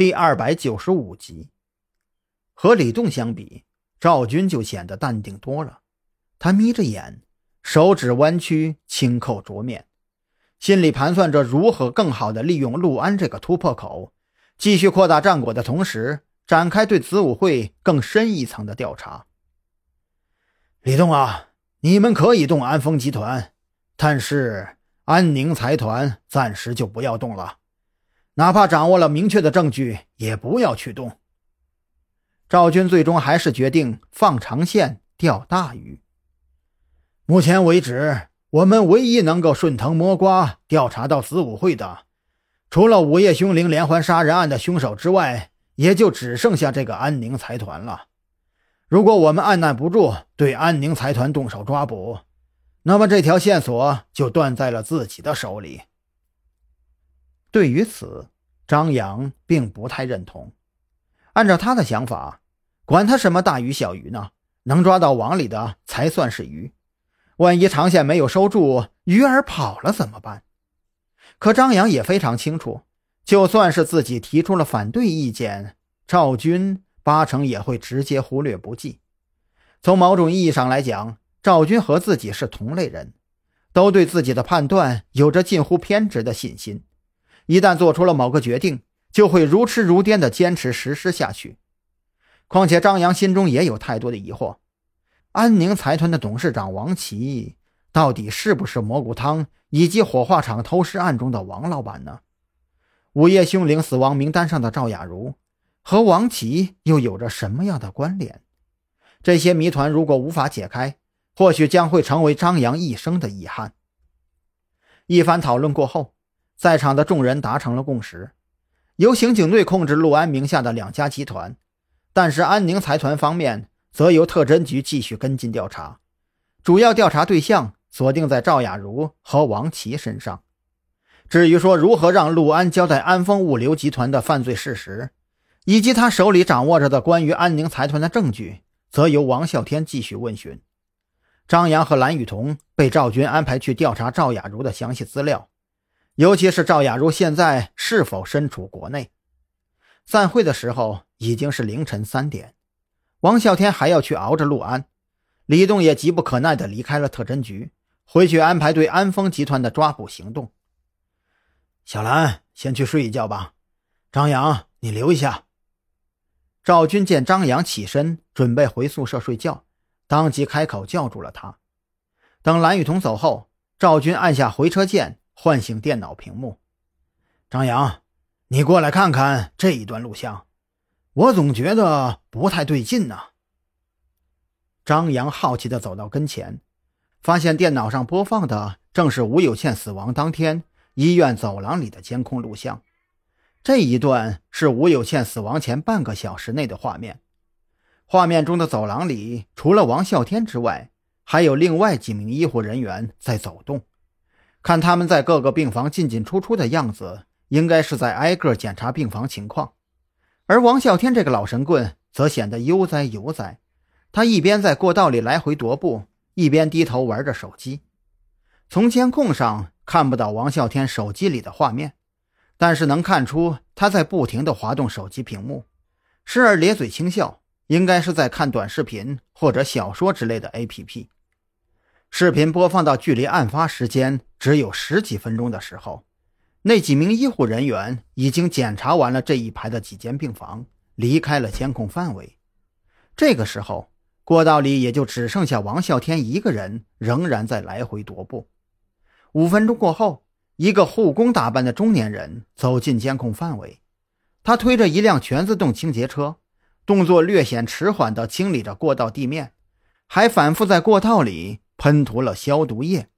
第二百九十五集，和李栋相比，赵军就显得淡定多了。他眯着眼，手指弯曲，轻扣桌面，心里盘算着如何更好的利用陆安这个突破口，继续扩大战果的同时，展开对子午会更深一层的调查。李栋啊，你们可以动安丰集团，但是安宁财团暂时就不要动了。哪怕掌握了明确的证据，也不要去动。赵军最终还是决定放长线钓大鱼。目前为止，我们唯一能够顺藤摸瓜调查到子午会的，除了午夜凶铃连环杀人案的凶手之外，也就只剩下这个安宁财团了。如果我们按捺不住对安宁财团动手抓捕，那么这条线索就断在了自己的手里。对于此，张扬并不太认同。按照他的想法，管他什么大鱼小鱼呢？能抓到网里的才算是鱼。万一长线没有收住，鱼儿跑了怎么办？可张扬也非常清楚，就算是自己提出了反对意见，赵军八成也会直接忽略不计。从某种意义上来讲，赵军和自己是同类人，都对自己的判断有着近乎偏执的信心。一旦做出了某个决定，就会如痴如癫地坚持实施下去。况且张扬心中也有太多的疑惑：安宁财团的董事长王琦到底是不是蘑菇汤以及火化厂偷尸案中的王老板呢？午夜凶铃死亡名单上的赵雅茹和王琦又有着什么样的关联？这些谜团如果无法解开，或许将会成为张扬一生的遗憾。一番讨论过后。在场的众人达成了共识，由刑警队控制陆安名下的两家集团，但是安宁财团方面则由特侦局继续跟进调查，主要调查对象锁定在赵雅茹和王琦身上。至于说如何让陆安交代安丰物流集团的犯罪事实，以及他手里掌握着的关于安宁财团的证据，则由王啸天继续问询。张扬和蓝雨桐被赵军安排去调查赵雅茹的详细资料。尤其是赵雅茹现在是否身处国内？散会的时候已经是凌晨三点，王啸天还要去熬着陆安，李栋也急不可耐地离开了特侦局，回去安排对安丰集团的抓捕行动。小兰，先去睡一觉吧，张扬，你留一下。赵军见张扬起身准备回宿舍睡觉，当即开口叫住了他。等蓝雨桐走后，赵军按下回车键。唤醒电脑屏幕，张扬，你过来看看这一段录像，我总觉得不太对劲呢。张扬好奇地走到跟前，发现电脑上播放的正是吴有倩死亡当天医院走廊里的监控录像。这一段是吴有倩死亡前半个小时内的画面。画面中的走廊里，除了王啸天之外，还有另外几名医护人员在走动。看他们在各个病房进进出出的样子，应该是在挨个检查病房情况。而王啸天这个老神棍则显得悠哉悠哉，他一边在过道里来回踱步，一边低头玩着手机。从监控上看不到王啸天手机里的画面，但是能看出他在不停地滑动手机屏幕，时而咧嘴轻笑，应该是在看短视频或者小说之类的 APP。视频播放到距离案发时间只有十几分钟的时候，那几名医护人员已经检查完了这一排的几间病房，离开了监控范围。这个时候，过道里也就只剩下王啸天一个人，仍然在来回踱步。五分钟过后，一个护工打扮的中年人走进监控范围，他推着一辆全自动清洁车，动作略显迟缓地清理着过道地面，还反复在过道里。喷涂了消毒液。